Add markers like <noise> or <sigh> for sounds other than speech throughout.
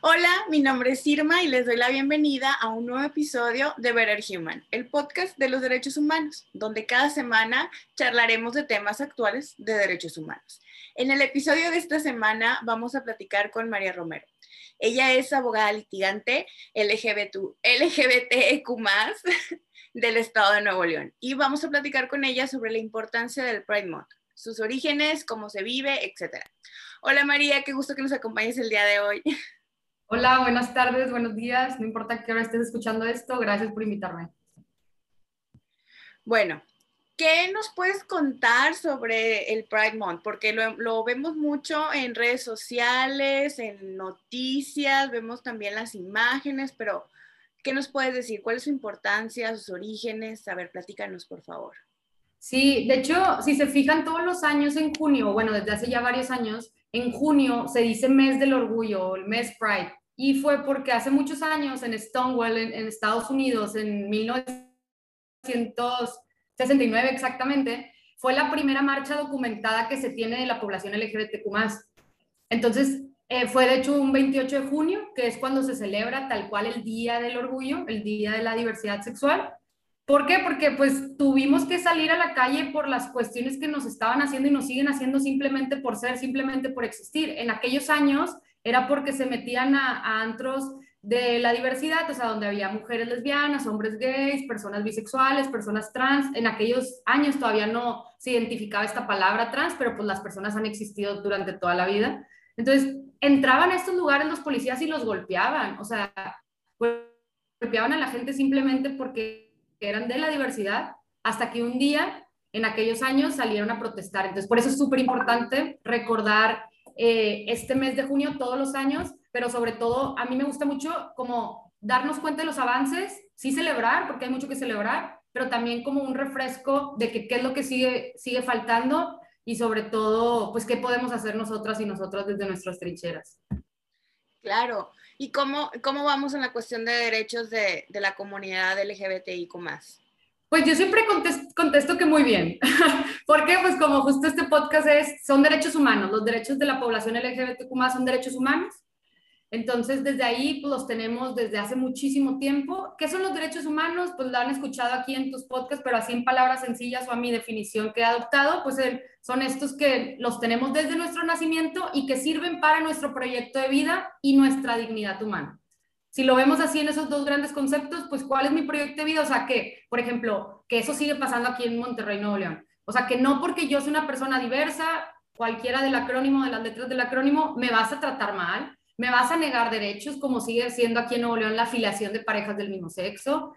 Hola, mi nombre es Irma y les doy la bienvenida a un nuevo episodio de Better Human, el podcast de los derechos humanos, donde cada semana charlaremos de temas actuales de derechos humanos. En el episodio de esta semana vamos a platicar con María Romero. Ella es abogada litigante LGBT, LGBTQ <laughs> del estado de Nuevo León y vamos a platicar con ella sobre la importancia del Pride Month, sus orígenes, cómo se vive, etc. Hola María, qué gusto que nos acompañes el día de hoy. <laughs> Hola, buenas tardes, buenos días. No importa qué hora estés escuchando esto, gracias por invitarme. Bueno, ¿qué nos puedes contar sobre el Pride Month? Porque lo, vemos mucho en redes sociales, en noticias, vemos también las imágenes, pero ¿qué nos puedes decir? ¿Cuál es su importancia, sus orígenes? A ver, platícanos, por favor. Sí, de hecho, si se fijan todos los años en junio, bueno, desde hace ya varios años, en junio se dice mes del orgullo, el mes Pride. Y fue porque hace muchos años en Stonewall, en, Estados Unidos, en 1969 exactamente, fue la primera marcha documentada que se tiene de la población LGBTQ. Entonces, eh, fue de hecho un 28 de junio, que es cuando se celebra tal cual el Día del Orgullo, el Día de la Diversidad Sexual. ¿Por qué? Porque pues tuvimos que salir a la calle por las cuestiones que nos estaban haciendo y nos siguen haciendo simplemente por ser, simplemente por existir. En aquellos años era porque se metían a, antros de la diversidad, o sea, donde había mujeres lesbianas, hombres gays, personas bisexuales, personas trans. En aquellos años todavía no se identificaba esta palabra trans, pero pues las personas han existido durante toda la vida. Entonces, entraban a estos lugares los policías y los golpeaban, o sea, golpeaban a la gente simplemente porque eran de la diversidad, hasta que un día, en aquellos años, salieron a protestar. Entonces, por eso es súper importante recordar eh, este mes de junio todos los años, pero sobre todo a mí me gusta mucho como darnos cuenta de los avances, sí celebrar, porque hay mucho que celebrar, pero también como un refresco de que, qué es lo que sigue, sigue faltando y sobre todo, pues qué podemos hacer nosotras y nosotros desde nuestras trincheras. Claro. ¿Y cómo, cómo vamos en la cuestión de derechos de, de la comunidad LGBTIQ más? Pues yo siempre contesto, que muy bien. <laughs> porque Pues como justo este podcast es, son derechos humanos, los derechos de la población LGBTQ son derechos humanos. Entonces, desde ahí pues, los tenemos desde hace muchísimo tiempo. ¿Qué son los derechos humanos? Pues lo han escuchado aquí en tus podcasts, pero así en palabras sencillas o a mi definición que he adoptado, pues son estos que los tenemos desde nuestro nacimiento y que sirven para nuestro proyecto de vida y nuestra dignidad humana si lo vemos así en esos dos grandes conceptos, pues ¿cuál es mi proyecto de vida? O sea, que, por ejemplo, que eso sigue pasando aquí en Monterrey, Nuevo León. O sea, que no porque yo soy una persona diversa, cualquiera del acrónimo, de las letras del acrónimo, me vas a tratar mal, me vas a negar derechos, como sigue siendo aquí en Nuevo León la afiliación de parejas del mismo sexo.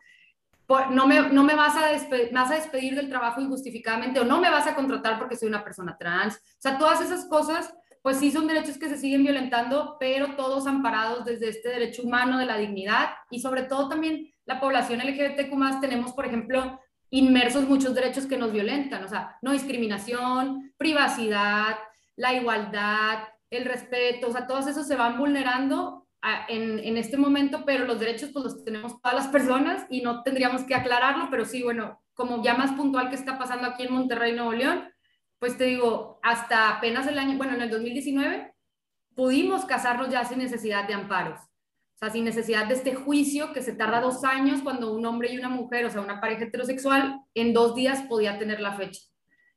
no me, no me vas, a despedir, vas a despedir del trabajo injustificadamente o no me vas a contratar porque soy una persona trans. O sea, todas esas cosas pues sí son derechos que se siguen violentando, pero todos amparados desde este derecho humano de la dignidad y sobre todo también la población LGBTQ más. Tenemos, por ejemplo, inmersos muchos derechos que nos violentan, o sea, no discriminación, privacidad, la igualdad, el respeto, o sea, todos esos se van vulnerando en, en, este momento, pero los derechos pues los tenemos todas las personas y no tendríamos que aclararlo, pero sí, bueno, como ya más puntual que está pasando aquí en Monterrey, Nuevo León, pues te digo, hasta apenas el año, bueno, en el 2019, pudimos casarnos ya sin necesidad de amparos. O sea, sin necesidad de este juicio que se tarda dos años cuando un hombre y una mujer, o sea, una pareja heterosexual, en dos días podía tener la fecha.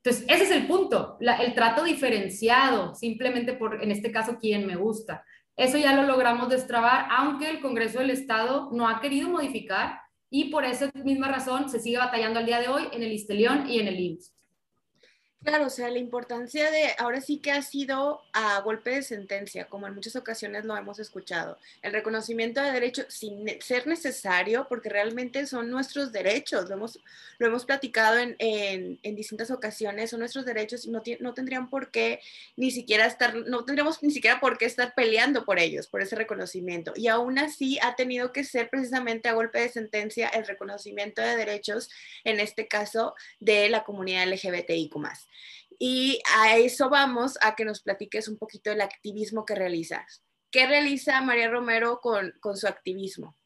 Entonces, ese es el punto, el trato diferenciado, simplemente por, en este caso, quién me gusta. Eso ya lo logramos destrabar, aunque el Congreso del Estado no ha querido modificar y por esa misma razón se sigue batallando al día de hoy en el Istelión y en el IMSS. Claro, o sea, la importancia de, ahora sí que ha sido a golpe de sentencia, como en muchas ocasiones lo hemos escuchado, el reconocimiento de derechos sin ser necesario, porque realmente son nuestros derechos, lo hemos, lo hemos platicado en, en, distintas ocasiones, son nuestros derechos y no, no tendrían por qué ni siquiera estar, no tendríamos ni siquiera por qué estar peleando por ellos, por ese reconocimiento. Y aún así ha tenido que ser precisamente a golpe de sentencia el reconocimiento de derechos, en este caso, de la comunidad LGBTIQ. Y a eso vamos a que nos platiques un poquito del activismo que realizas. ¿Qué realiza María Romero con, con su activismo?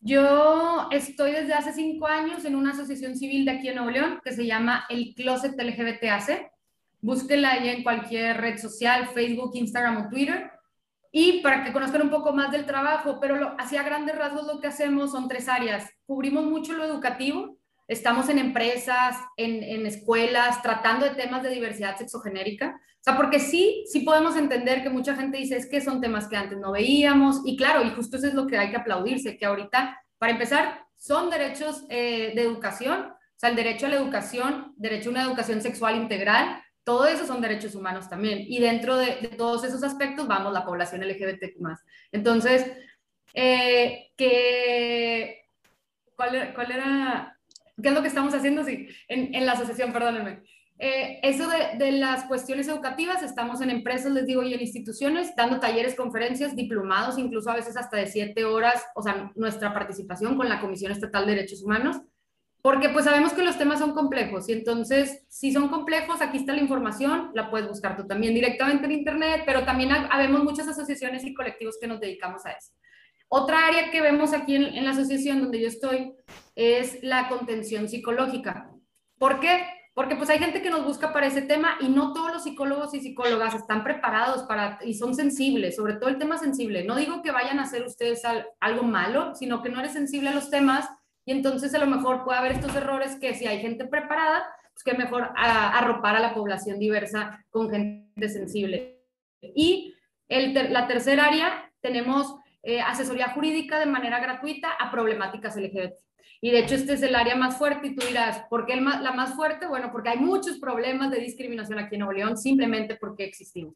Yo estoy desde hace cinco años en una asociación civil de aquí en Nuevo León que se llama el Closet LGBTAC. Búsquela ahí en cualquier red social, Facebook, Instagram o Twitter. Y para que conozcan un poco más del trabajo, pero lo, hacia grandes rasgos lo que hacemos son tres áreas. Cubrimos mucho lo educativo, estamos en empresas, en, en, escuelas, tratando de temas de diversidad sexogenérica. O sea, porque sí, sí podemos entender que mucha gente dice, es que son temas que antes no veíamos. Y claro, y justo eso es lo que hay que aplaudirse, que ahorita, para empezar, son derechos eh, de educación, o sea, el derecho a la educación, derecho a una educación sexual integral, todo eso son derechos humanos también. Y dentro de, de todos esos aspectos vamos la población LGBTQ Entonces, eh, que, ¿cuál, ¿cuál era? ¿Qué es lo que estamos haciendo? Sí, en, en la asociación, perdónenme. Eh, eso de, de, las cuestiones educativas, estamos en empresas, les digo, y en instituciones, dando talleres, conferencias, diplomados, incluso a veces hasta de siete horas, o sea, nuestra participación con la Comisión Estatal de Derechos Humanos, porque pues sabemos que los temas son complejos y entonces, si son complejos, aquí está la información, la puedes buscar tú también directamente en Internet, pero también habemos muchas asociaciones y colectivos que nos dedicamos a eso. Otra área que vemos aquí en, la asociación donde yo estoy es la contención psicológica. ¿Por qué? Porque pues hay gente que nos busca para ese tema y no todos los psicólogos y psicólogas están preparados para y son sensibles, sobre todo el tema sensible. No digo que vayan a hacer ustedes al, algo malo, sino que no eres sensible a los temas y entonces a lo mejor puede haber estos errores que si hay gente preparada, pues que mejor arropar a la población diversa con gente sensible. Y el la tercera área tenemos eh, asesoría jurídica de manera gratuita a problemáticas LGBT. Y de hecho este es el área más fuerte y tú dirás, ¿por qué la más fuerte? Bueno, porque hay muchos problemas de discriminación aquí en Nuevo León simplemente porque existimos.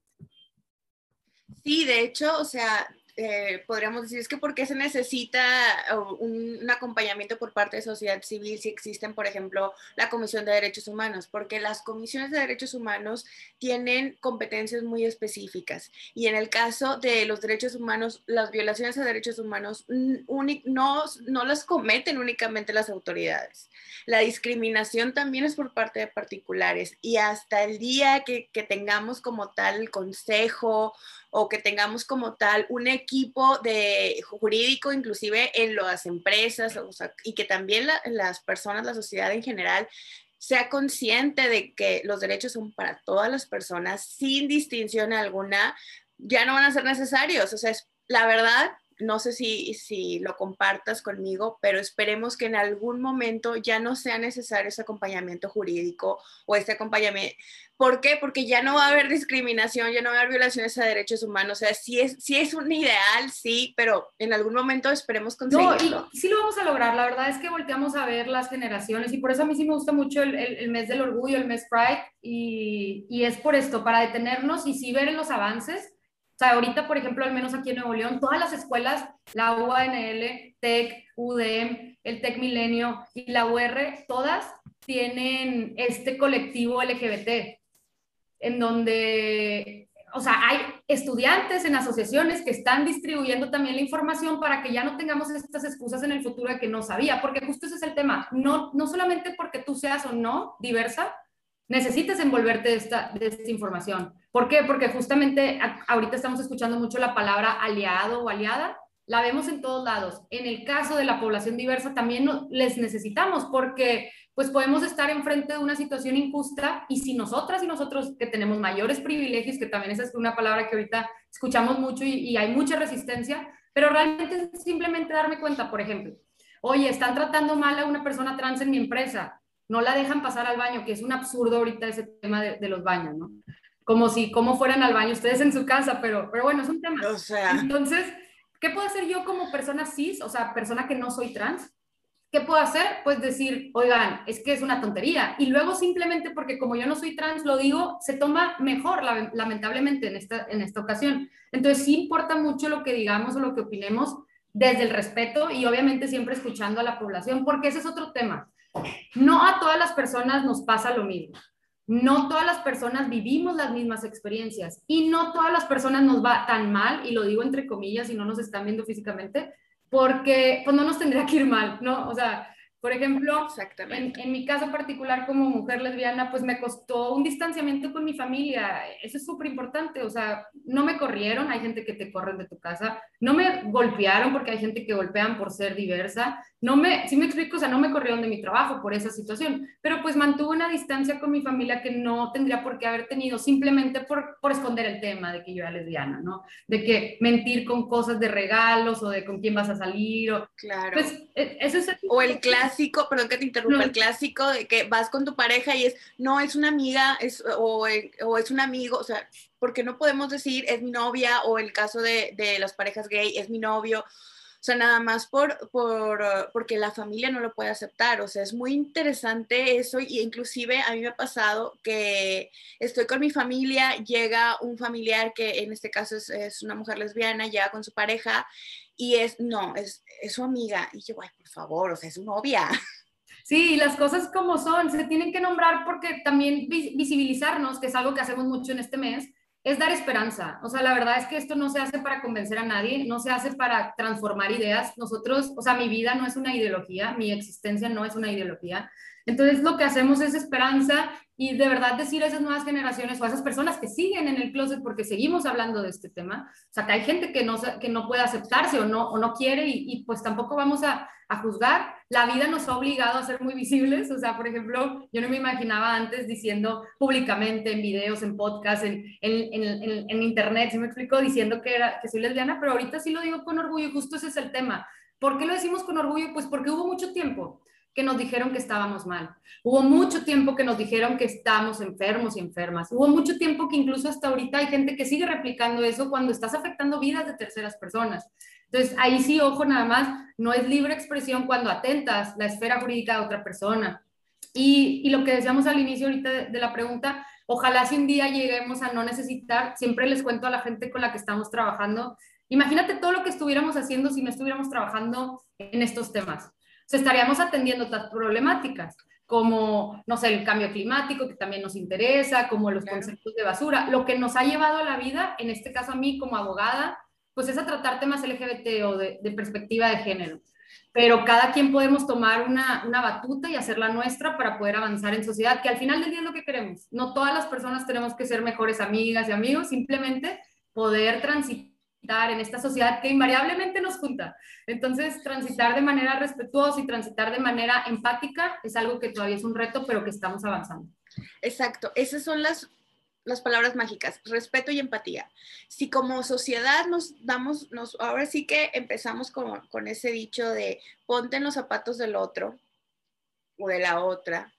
Sí, de hecho, o sea, eh, podríamos decir, es que por qué se necesita un, un, acompañamiento por parte de sociedad civil si existen, por ejemplo, la Comisión de Derechos Humanos, porque las comisiones de derechos humanos tienen competencias muy específicas. Y en el caso de los derechos humanos, las violaciones a derechos humanos no, no las cometen únicamente las autoridades. La discriminación también es por parte de particulares. Y hasta el día que, que tengamos como tal el consejo o que tengamos como tal un equipo de jurídico, inclusive en las empresas, y que también la, las personas, la sociedad en general, sea consciente de que los derechos son para todas las personas, sin distinción alguna, ya no van a ser necesarios. O sea, es, la verdad, no sé si, si lo compartas conmigo, pero esperemos que en algún momento ya no sea necesario ese acompañamiento jurídico o este acompañamiento. ¿Por qué? Porque ya no va a haber discriminación, ya no va a haber violaciones a derechos humanos. O sea, sí es, sí es un ideal, sí, pero en algún momento esperemos conseguirlo. No, y sí lo vamos a lograr. La verdad es que volteamos a ver las generaciones y por eso a mí sí me gusta mucho el, el, el mes del orgullo, el mes Pride, y, y es por esto, para detenernos y sí ver los avances o sea, ahorita, por ejemplo, al menos aquí en Nuevo León, todas las escuelas, la UANL, TEC, UDEM, el TEC Milenio y la UR, todas tienen este colectivo LGBT, en donde, o sea, hay estudiantes en asociaciones que están distribuyendo también la información para que ya no tengamos estas excusas en el futuro de que no sabía, porque justo ese es el tema, no, no solamente porque tú seas o no diversa, necesitas envolverte esta, de esta información. ¿Por qué? Porque justamente ahorita estamos escuchando mucho la palabra aliado o aliada, la vemos en todos lados. En el caso de la población diversa también les necesitamos porque pues podemos estar enfrente de una situación injusta y si nosotras y nosotros que tenemos mayores privilegios, que también esa es una palabra que ahorita escuchamos mucho y, y hay mucha resistencia, pero realmente es simplemente darme cuenta, por ejemplo, oye, están tratando mal a una persona trans en mi empresa, no la dejan pasar al baño, que es un absurdo ahorita ese tema de, de los baños, ¿no? Como si, como fueran al baño ustedes en su casa, pero, pero bueno, es un tema. O sea. Entonces, ¿qué puedo hacer yo como persona cis, o sea, persona que no soy trans? ¿Qué puedo hacer? Pues decir, oigan, es que es una tontería. Y luego simplemente porque como yo no soy trans, lo digo, se toma mejor, lamentablemente, en esta, en esta ocasión. Entonces sí importa mucho lo que digamos o lo que opinemos desde el respeto y obviamente siempre escuchando a la población, porque ese es otro tema. No a todas las personas nos pasa lo mismo. No todas las personas vivimos las mismas experiencias y no todas las personas nos va tan mal, y lo digo entre comillas y no nos están viendo físicamente, porque pues no nos tendría que ir mal, ¿no? O sea, Por ejemplo, en, en, mi caso particular como mujer lesbiana, pues me costó un distanciamiento con mi familia. Eso es súper importante. O sea, no me corrieron, hay gente que te corren de tu casa. No me golpearon porque hay gente que golpean por ser diversa. No me, sí me explico, o sea, no me corrieron de mi trabajo por esa situación. Pero pues mantuve una distancia con mi familia que no tendría por qué haber tenido simplemente por, por esconder el tema de que yo era lesbiana, ¿no? De que mentir con cosas de regalos o de con quién vas a salir. O, claro. Pues, e, eso es o el clásico, perdón que te interrumpa, el clásico de que vas con tu pareja y es, no, es una amiga es, o, o, es un amigo, o sea, porque no podemos decir es mi novia o el caso de, de las parejas gay es mi novio. O sea, nada más por, por, porque la familia no lo puede aceptar. O sea, es muy interesante eso y inclusive a mí me ha pasado que estoy con mi familia, llega un familiar que en este caso es, es una mujer lesbiana, llega con su pareja y es, no, es, es su amiga. Y yo, ay, por favor, o sea, es su novia. <laughs> Sí, las cosas como son, se tienen que nombrar porque también visibilizarnos, que es algo que hacemos mucho en este mes, es dar esperanza. O sea, la verdad es que esto no se hace para convencer a nadie, no se hace para transformar ideas. Nosotros, o sea, mi vida no es una ideología, mi existencia no es una ideología. Entonces, lo que hacemos es esperanza y de verdad decir a esas nuevas generaciones o a esas personas que siguen en el closet porque seguimos hablando de este tema, o sea, que hay gente que no, que no puede aceptarse o no, o no quiere y, pues tampoco vamos a, juzgar. La vida nos ha obligado a ser muy visibles, o sea, por ejemplo, yo no me imaginaba antes diciendo públicamente en videos, en podcasts, en, en internet, si me explico, diciendo que, era, que soy lesbiana, pero ahorita sí lo digo con orgullo y justo ese es el tema. ¿Por qué lo decimos con orgullo? Pues porque hubo mucho tiempo que nos dijeron que estábamos mal. Hubo mucho tiempo que nos dijeron que estábamos enfermos y enfermas. Hubo mucho tiempo que incluso hasta ahorita hay gente que sigue replicando eso cuando estás afectando vidas de terceras personas. Entonces, ahí sí, ojo nada más, no es libre expresión cuando atentas la esfera jurídica de otra persona. Y, y lo que decíamos al inicio ahorita de, de la pregunta, ojalá si un día lleguemos a no necesitar, siempre les cuento a la gente con la que estamos trabajando, imagínate todo lo que estuviéramos haciendo si no estuviéramos trabajando en estos temas estaríamos atendiendo otras problemáticas, como, no sé, el cambio climático, que también nos interesa, como los conceptos de basura. Lo que nos ha llevado a la vida, en este caso a mí como abogada, pues es a tratar temas LGBT o de, perspectiva de género. Pero cada quien podemos tomar una, una batuta y hacerla nuestra para poder avanzar en sociedad, que al final del día es lo que queremos. No todas las personas tenemos que ser mejores amigas y amigos, simplemente poder transitar en esta sociedad que invariablemente nos junta. Entonces, transitar de manera respetuosa y transitar de manera empática es algo que todavía es un reto, pero que estamos avanzando. Exacto, esas son las, las palabras mágicas, respeto y empatía. Si como sociedad nos damos, nos, ahora sí que empezamos con, con ese dicho de ponte en los zapatos del otro o de la otra,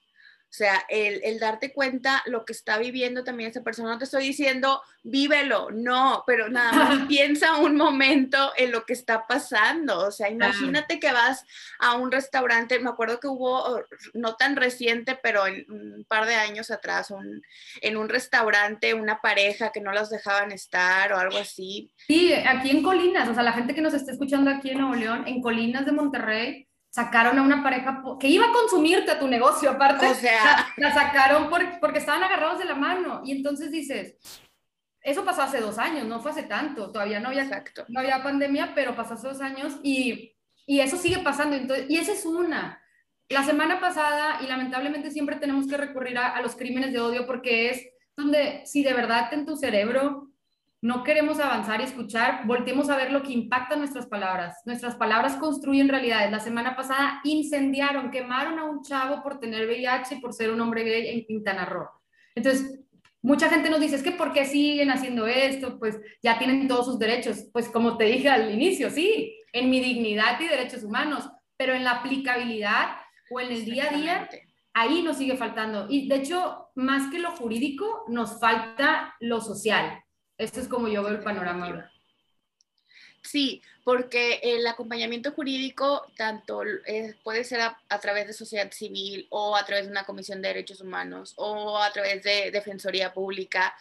o sea, el, darte cuenta lo que está viviendo también esa persona. No te estoy diciendo, vívelo, no, pero nada más <laughs> piensa un momento en lo que está pasando. O sea, imagínate que vas a un restaurante, me acuerdo que hubo, no tan reciente, pero en un par de años atrás, en un restaurante, una pareja que no los dejaban estar o algo así. Sí, aquí en Colinas, o sea, la gente que nos está escuchando aquí en Nuevo León, en Colinas de Monterrey, sacaron a una pareja que iba a consumirte a tu negocio, aparte. O sea, la, sacaron porque estaban agarrados de la mano. Y entonces dices, eso pasó hace dos años, no fue hace tanto. Todavía no había, Exacto. no había pandemia, pero pasó hace dos años y, y eso sigue pasando. Entonces, y esa es una. La semana pasada, y lamentablemente siempre tenemos que recurrir a, a los crímenes de odio porque es donde si de verdad en tu cerebro no queremos avanzar y escuchar, volteemos a ver lo que impacta nuestras palabras. Nuestras palabras construyen realidades. La semana pasada incendiaron, quemaron a un chavo por tener VIH y por ser un hombre gay en Quintana Roo. Entonces, mucha gente nos dice, es que ¿por qué siguen haciendo esto? Pues ya tienen todos sus derechos. Pues como te dije al inicio, sí, en mi dignidad y derechos humanos, pero en la aplicabilidad o en el día a día, ahí nos sigue faltando. Y de hecho, más que lo jurídico, nos falta lo social esto es como yo veo el panorama Sí, porque el acompañamiento jurídico tanto eh, puede ser a, través de sociedad civil o a través de una comisión de derechos humanos o a través de defensoría pública.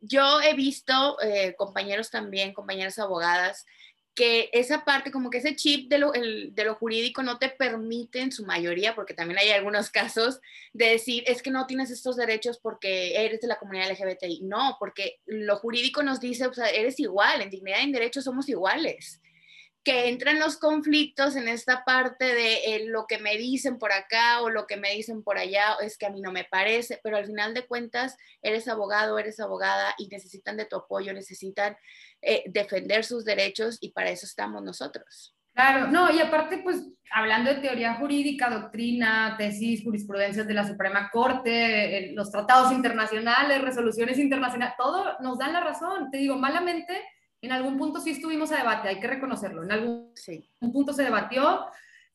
Yo he visto eh, compañeros también, compañeras abogadas, que esa parte, como que ese chip de lo, de lo jurídico no te permite en su mayoría, porque también hay algunos <laughs> casos, de decir, es que no tienes estos derechos porque eres de la comunidad LGBTI. No, porque lo jurídico nos dice, o sea, eres igual, en dignidad y en derechos somos iguales. Que entran los conflictos en esta parte de eh, lo que me dicen por acá o lo que me dicen por allá, es que a mí no me parece, pero al final de cuentas eres abogado, eres abogada y necesitan de tu apoyo, necesitan eh, defender sus derechos y para eso estamos nosotros. Claro, no, y aparte, pues hablando de teoría jurídica, doctrina, tesis, jurisprudencias de la Suprema Corte, eh, los tratados internacionales, resoluciones internacionales, todo nos dan la razón. Te digo, malamente en algún punto sí estuvimos a debate, hay que reconocerlo. En algún punto se debatió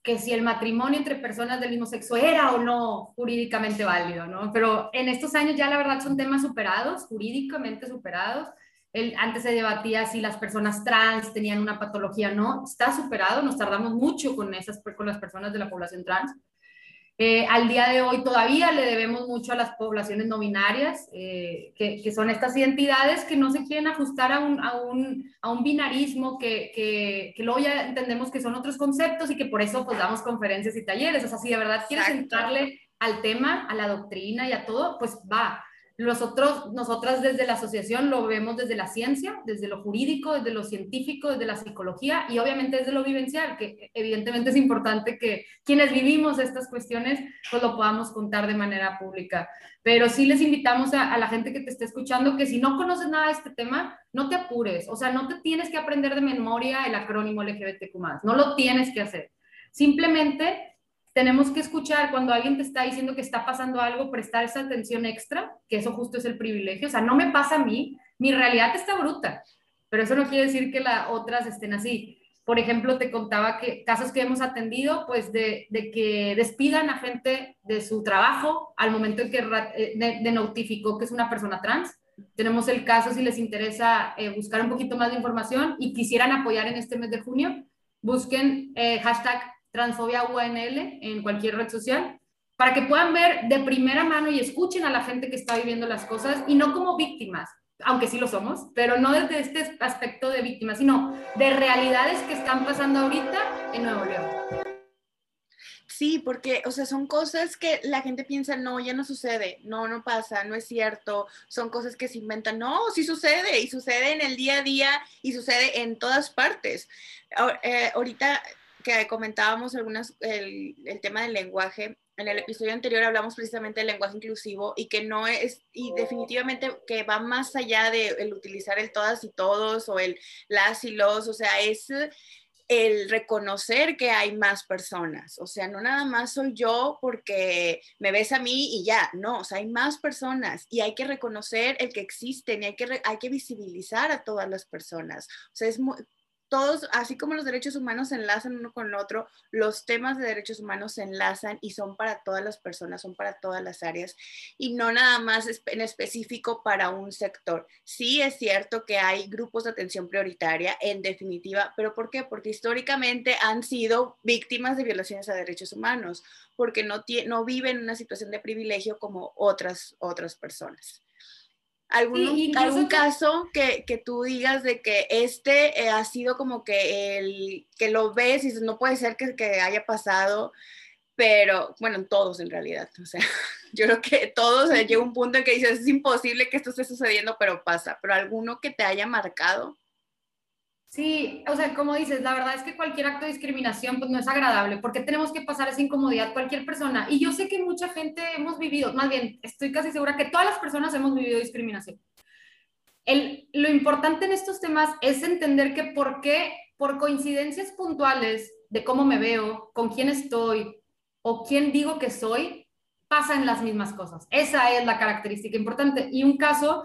que si el matrimonio entre personas del mismo sexo era o no jurídicamente válido, ¿no? Pero en estos años ya la verdad son temas superados, jurídicamente superados. El, antes se debatía si las personas trans tenían una patología o no. Está superado, nos tardamos mucho con, esas, con las personas de la población trans. Eh, al día de hoy todavía le debemos mucho a las poblaciones no binarias, eh, que, que, son estas identidades que no se quieren ajustar a un, a un, a un binarismo, que, que, que, luego ya entendemos que son otros conceptos y que por eso pues damos conferencias y talleres. O sea, si de verdad quieres entrarle al tema, a la doctrina y a todo, pues va. Nosotros, nosotras desde la asociación lo vemos desde la ciencia, desde lo jurídico, desde lo científico, desde la psicología y obviamente desde lo vivencial, que evidentemente es importante que quienes vivimos estas cuestiones pues lo podamos contar de manera pública. Pero sí les invitamos a, la gente que te esté escuchando que si no conoces nada de este tema, no te apures, o sea, no te tienes que aprender de memoria el acrónimo LGBTQ+, no lo tienes que hacer. Simplemente tenemos que escuchar cuando alguien te está diciendo que está pasando algo, prestar esa atención extra, que eso justo es el privilegio. O sea, no me pasa a mí, mi realidad está bruta, pero eso no quiere decir que las otras estén así. Por ejemplo, te contaba que casos que hemos atendido, pues de, de que despidan a gente de su trabajo al momento en que eh, de, notificó que es una persona trans. Tenemos el caso, si les interesa eh, buscar un poquito más de información y quisieran apoyar en este mes de junio, busquen eh, hashtag transfobia UNL en cualquier red social, para que puedan ver de primera mano y escuchen a la gente que está viviendo las cosas y no como víctimas, aunque sí lo somos, pero no desde este aspecto de víctimas, sino de realidades que están pasando ahorita en Nuevo León. Sí, porque, o sea, son cosas que la gente piensa, no, ya no sucede, no, no pasa, no es cierto, son cosas que se inventan, no, sí sucede, y sucede en el día a día, y sucede en todas partes. Eh, ahorita que comentábamos algunas, el, el, tema del lenguaje, en el episodio anterior hablamos precisamente del lenguaje inclusivo y que no es, y definitivamente que va más allá de el utilizar el todas y todos o el las y los, o sea, es el reconocer que hay más personas, o sea, no nada más soy yo porque me ves a mí y ya, no, o sea, hay más personas y hay que reconocer el que existen y hay que, hay que visibilizar a todas las personas, o sea, es muy, todos, así como los derechos humanos se enlazan uno con el otro, los temas de derechos humanos se enlazan y son para todas las personas, son para todas las áreas y no nada más en específico para un sector. Sí es cierto que hay grupos de atención prioritaria, en definitiva, pero ¿por qué? Porque históricamente han sido víctimas de violaciones a derechos humanos, porque no, no viven una situación de privilegio como otras, otras personas. ¿Algún, algún caso que, que, tú digas de que este eh, ha sido como que el que lo ves y no puede ser que, que, haya pasado, pero bueno, todos en realidad, o sea, <laughs> yo creo que todos eh, llega un punto en que dices, es imposible que esto esté sucediendo, pero pasa, pero alguno que te haya marcado. Sí, o sea, como dices, la verdad es que cualquier acto de discriminación pues no es agradable, porque tenemos que pasar esa incomodidad cualquier persona. Y yo sé que mucha gente hemos vivido, más bien, estoy casi segura que todas las personas hemos vivido discriminación. El, lo importante en estos temas es entender que por qué, por coincidencias puntuales de cómo me veo, con quién estoy o quién digo que soy, pasan las mismas cosas. Esa es la característica importante. Y un caso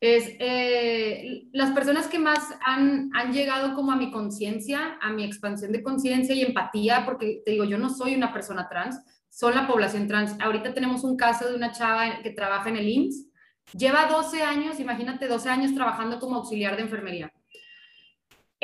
es eh, las personas que más han, han llegado como a mi conciencia, a mi expansión de conciencia y empatía, porque te digo, yo no soy una persona trans, son la población trans. Ahorita tenemos un caso de una chava que trabaja en el IMSS, lleva 12 años, imagínate, 12 años trabajando como auxiliar de enfermería.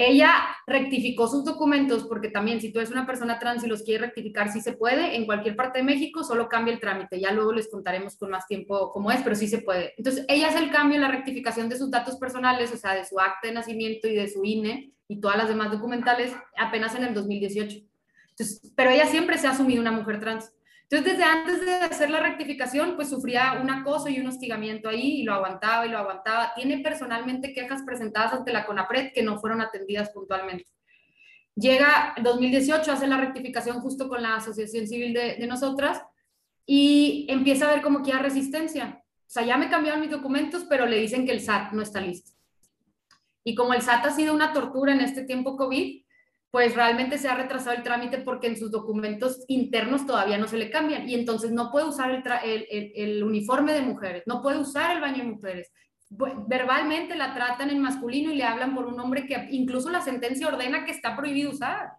Ella rectificó sus documentos porque también si tú eres una persona trans y los quieres rectificar, sí se puede. En cualquier parte de México solo cambia el trámite. Ya luego les contaremos con más tiempo cómo es, pero sí se puede. Entonces, ella hace el cambio, la rectificación de sus datos personales, o sea, de su acta de nacimiento y de su INE y todas las demás documentales apenas en el 2018. Entonces, pero ella siempre se ha asumido una mujer trans. Entonces, desde antes de hacer la rectificación, pues sufría un acoso y un hostigamiento ahí y lo aguantaba y lo aguantaba. Tiene personalmente quejas presentadas ante la CONAPRED que no fueron atendidas puntualmente. Llega 2018, hace la rectificación justo con la Asociación Civil de, de nosotras y empieza a ver como que hay resistencia. O sea, ya me cambiaron mis documentos, pero le dicen que el SAT no está listo. Y como el SAT ha sido una tortura en este tiempo COVID, pues realmente se ha retrasado el trámite porque en sus documentos internos todavía no se le cambian y entonces no puede usar el, uniforme de mujeres, no puede usar el baño de mujeres. Verbalmente la tratan en masculino y le hablan por un nombre que incluso la sentencia ordena que está prohibido usar.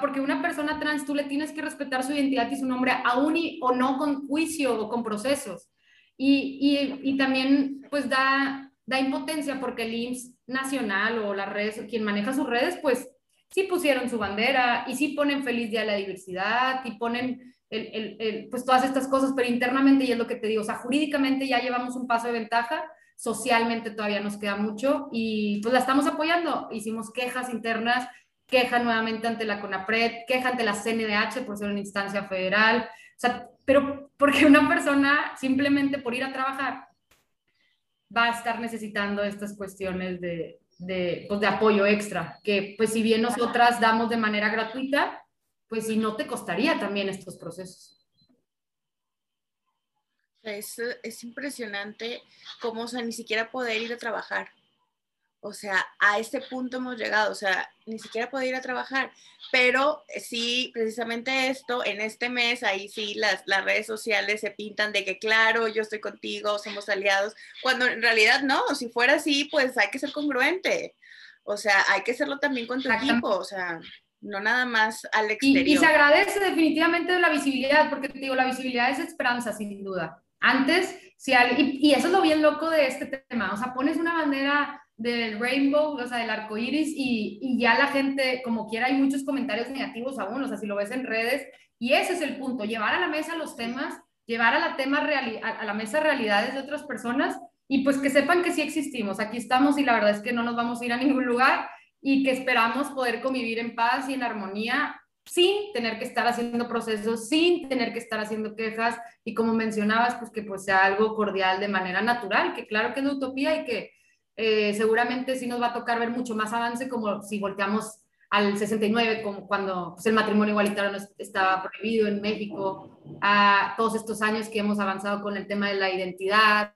Porque una persona trans tú le tienes que respetar su identidad y su nombre aún y, o no con juicio o con procesos. Y, y, y también pues da, da impotencia porque el IMSS nacional o las redes, quien maneja sus redes, pues sí pusieron su bandera y sí ponen feliz día de la diversidad y ponen el, el, el, pues todas estas cosas, pero internamente, y es lo que te digo, o sea, jurídicamente ya llevamos un paso de ventaja, socialmente todavía nos queda mucho y pues la estamos apoyando. Hicimos quejas internas, queja nuevamente ante la CONAPRED, queja ante la CNDH por ser una instancia federal, o sea, pero porque una persona simplemente por ir a trabajar va a estar necesitando estas cuestiones de, de, pues, de apoyo extra, que pues si bien nosotras damos de manera gratuita, pues si no te costaría también estos procesos. Es, es impresionante cómo, o sea, ni siquiera poder ir a trabajar. O sea, a este punto hemos llegado, o sea, ni siquiera poder ir a trabajar. Pero sí, precisamente esto, en este mes, ahí sí las, las redes sociales se pintan de que, claro, yo estoy contigo, somos aliados, cuando en realidad no, si fuera así, pues hay que ser congruente. O sea, hay que hacerlo también con tu equipo, o sea, no nada más al exterior. Y, y se agradece definitivamente la visibilidad, porque te digo, la visibilidad es esperanza, sin duda. Antes, si y, y eso es lo bien loco de este tema, o sea, pones una bandera del rainbow, o sea, del arco iris, y, y, ya la gente, como quiera, hay muchos comentarios negativos aún, o sea, si lo ves en redes, y ese es el punto, llevar a la mesa los temas, llevar a la, tema a, la mesa realidades de otras personas, y pues que sepan que sí existimos, aquí estamos y la verdad es que no nos vamos a ir a ningún lugar, y que esperamos poder convivir en paz y en armonía sin tener que estar haciendo procesos, sin tener que estar haciendo quejas y como mencionabas, pues que pues sea algo cordial de manera natural, que claro que es utopía y que eh, seguramente sí nos va a tocar ver mucho más avance como si volteamos al 69, como cuando pues, el matrimonio igualitario no estaba prohibido en México, a todos estos años que hemos avanzado con el tema de la identidad,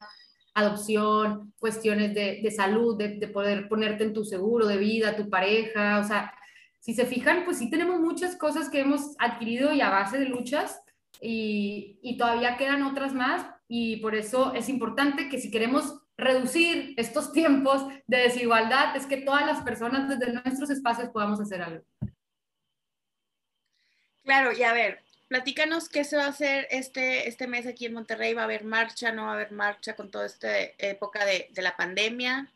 adopción, cuestiones de, de salud, de, de, poder ponerte en tu seguro de vida, tu pareja, o sea, si se fijan, pues sí tenemos muchas cosas que hemos adquirido y a base de luchas y, y todavía quedan otras más y por eso es importante que si queremos reducir estos tiempos de desigualdad es que todas las personas desde nuestros espacios podamos hacer algo. Claro, y a ver, platícanos qué se va a hacer este, este mes aquí en Monterrey. ¿Va a haber marcha? ¿No va a haber marcha con toda esta época de, de la pandemia?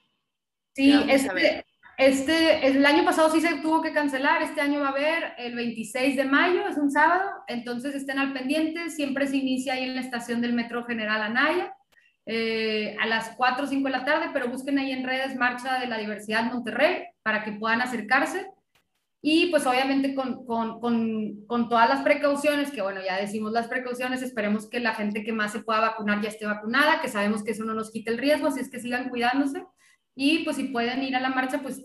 Sí, este, este, el año pasado sí se tuvo que cancelar, este año va a haber el 26 de mayo, es un sábado, entonces estén al pendiente, siempre se inicia ahí en la estación del Metro General Anaya. Eh, a las 4 o 5 de la tarde, pero busquen ahí en redes Marcha de la Diversidad Monterrey para que puedan acercarse. Y pues obviamente con, con, con, con, todas las precauciones, que bueno, ya decimos las precauciones, esperemos que la gente que más se pueda vacunar ya esté vacunada, que sabemos que eso no nos quite el riesgo, así es que sigan cuidándose. Y pues si pueden ir a la marcha, pues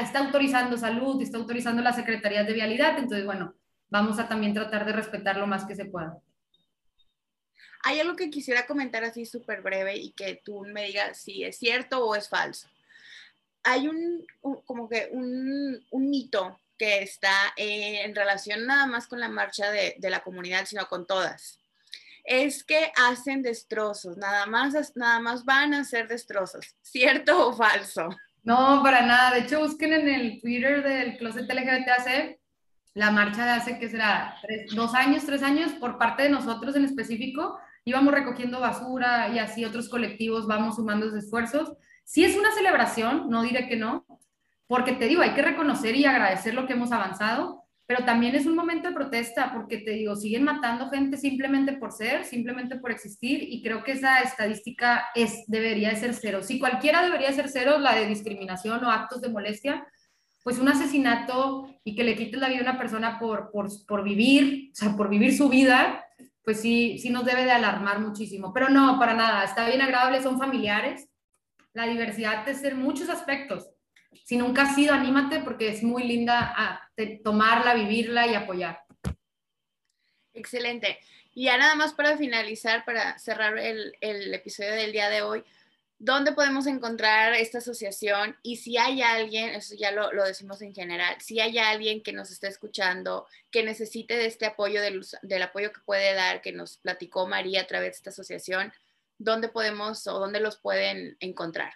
está autorizando salud, está autorizando las secretarías de vialidad, entonces bueno, vamos a también tratar de respetar lo más que se pueda. Hay algo que quisiera comentar así súper breve y que tú me digas si es cierto o es falso. Hay un, como que un, un, mito que está en relación nada más con la marcha de, de, la comunidad, sino con todas. Es que hacen destrozos, nada más, nada más van a hacer destrozos. ¿Cierto o falso? No, para nada. De hecho, busquen en el Twitter del Closet LGBTAC la marcha de hace, que será? Tres, dos años, tres años, por parte de nosotros en específico, íbamos recogiendo basura y así otros colectivos vamos sumando los esfuerzos. Sí es una celebración, no diré que no, porque te digo, hay que reconocer y agradecer lo que hemos avanzado, pero también es un momento de protesta, porque te digo, siguen matando gente simplemente por ser, simplemente por existir, y creo que esa estadística es, debería de ser cero. Si cualquiera debería ser cero, la de discriminación o actos de molestia, pues un asesinato y que le quites la vida a una persona por, por, por vivir, o sea, por vivir su vida, pues sí, sí nos debe de alarmar muchísimo. Pero no, para nada, está bien agradable, son familiares. La diversidad es en muchos aspectos. si nunca has sido, anímate porque es muy linda a, tomarla, vivirla y apoyar. Excelente. Y ya nada más para finalizar, para cerrar el, el episodio del día de hoy, ¿dónde podemos encontrar esta asociación? Y si hay alguien, eso ya lo, lo, decimos en general, si hay alguien que nos esté escuchando, que necesite de este apoyo, del, del, apoyo que puede dar, que nos platicó María a través de esta asociación, ¿dónde podemos o dónde los pueden encontrar?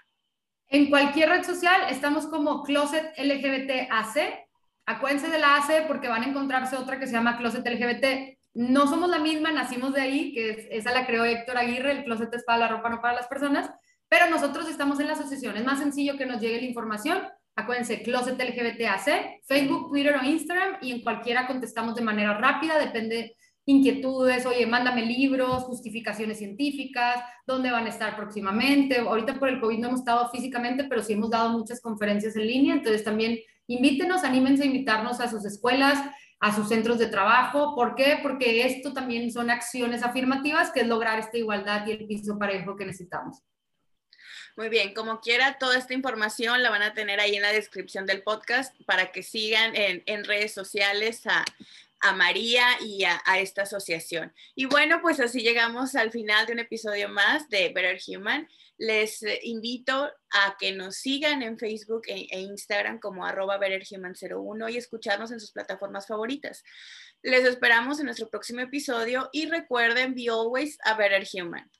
En cualquier red social estamos como Closet LGBT AC. Acuérdense de la AC porque van a encontrarse otra que se llama Closet LGBT. No somos la misma, nacimos de ahí, que esa la creó Héctor Aguirre, el closet es para la ropa, no para las personas pero nosotros estamos en la asociación. Es más sencillo que nos llegue la información. Acuérdense, Closet LGBTAC, Facebook, Twitter o Instagram y en cualquiera contestamos de manera rápida, depende inquietudes, oye, mándame libros, justificaciones científicas, dónde van a estar próximamente. Ahorita por el COVID no hemos estado físicamente, pero sí hemos dado muchas conferencias en línea, entonces también invítenos, anímense a invitarnos a sus escuelas, a sus centros de trabajo. ¿Por qué? Porque esto también son acciones afirmativas, que es lograr esta igualdad y el piso parejo que necesitamos. Muy bien, como quiera, toda esta información la van a tener ahí en la descripción del podcast para que sigan en, redes sociales a, María y a, a, esta asociación. Y bueno, pues así llegamos al final de un episodio más de Better Human. Les eh, invito a que nos sigan en Facebook e, e Instagram como arroba BetterHuman01 y escucharnos en sus plataformas favoritas. Les esperamos en nuestro próximo episodio y recuerden, be always a better human.